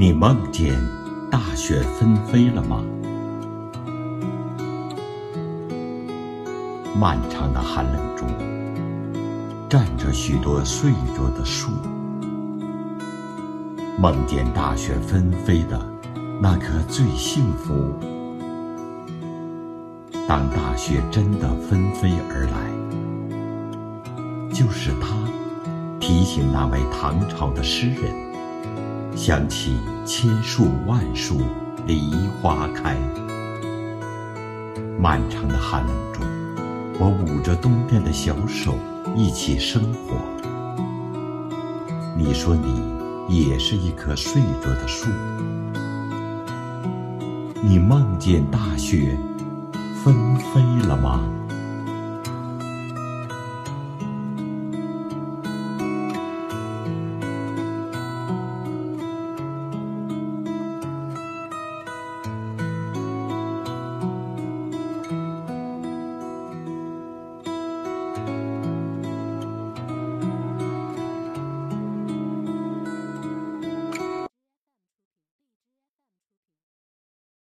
你梦见大雪纷飞了吗？漫长的寒冷中，站着许多睡着的树。梦见大雪纷飞的那颗最幸福。当大雪真的纷飞而来，就是它提醒那位唐朝的诗人。想起千树万树梨花开，漫长的寒冷中，我捂着冬天的小手一起生活。你说你也是一棵睡着的树，你梦见大雪纷飞了吗？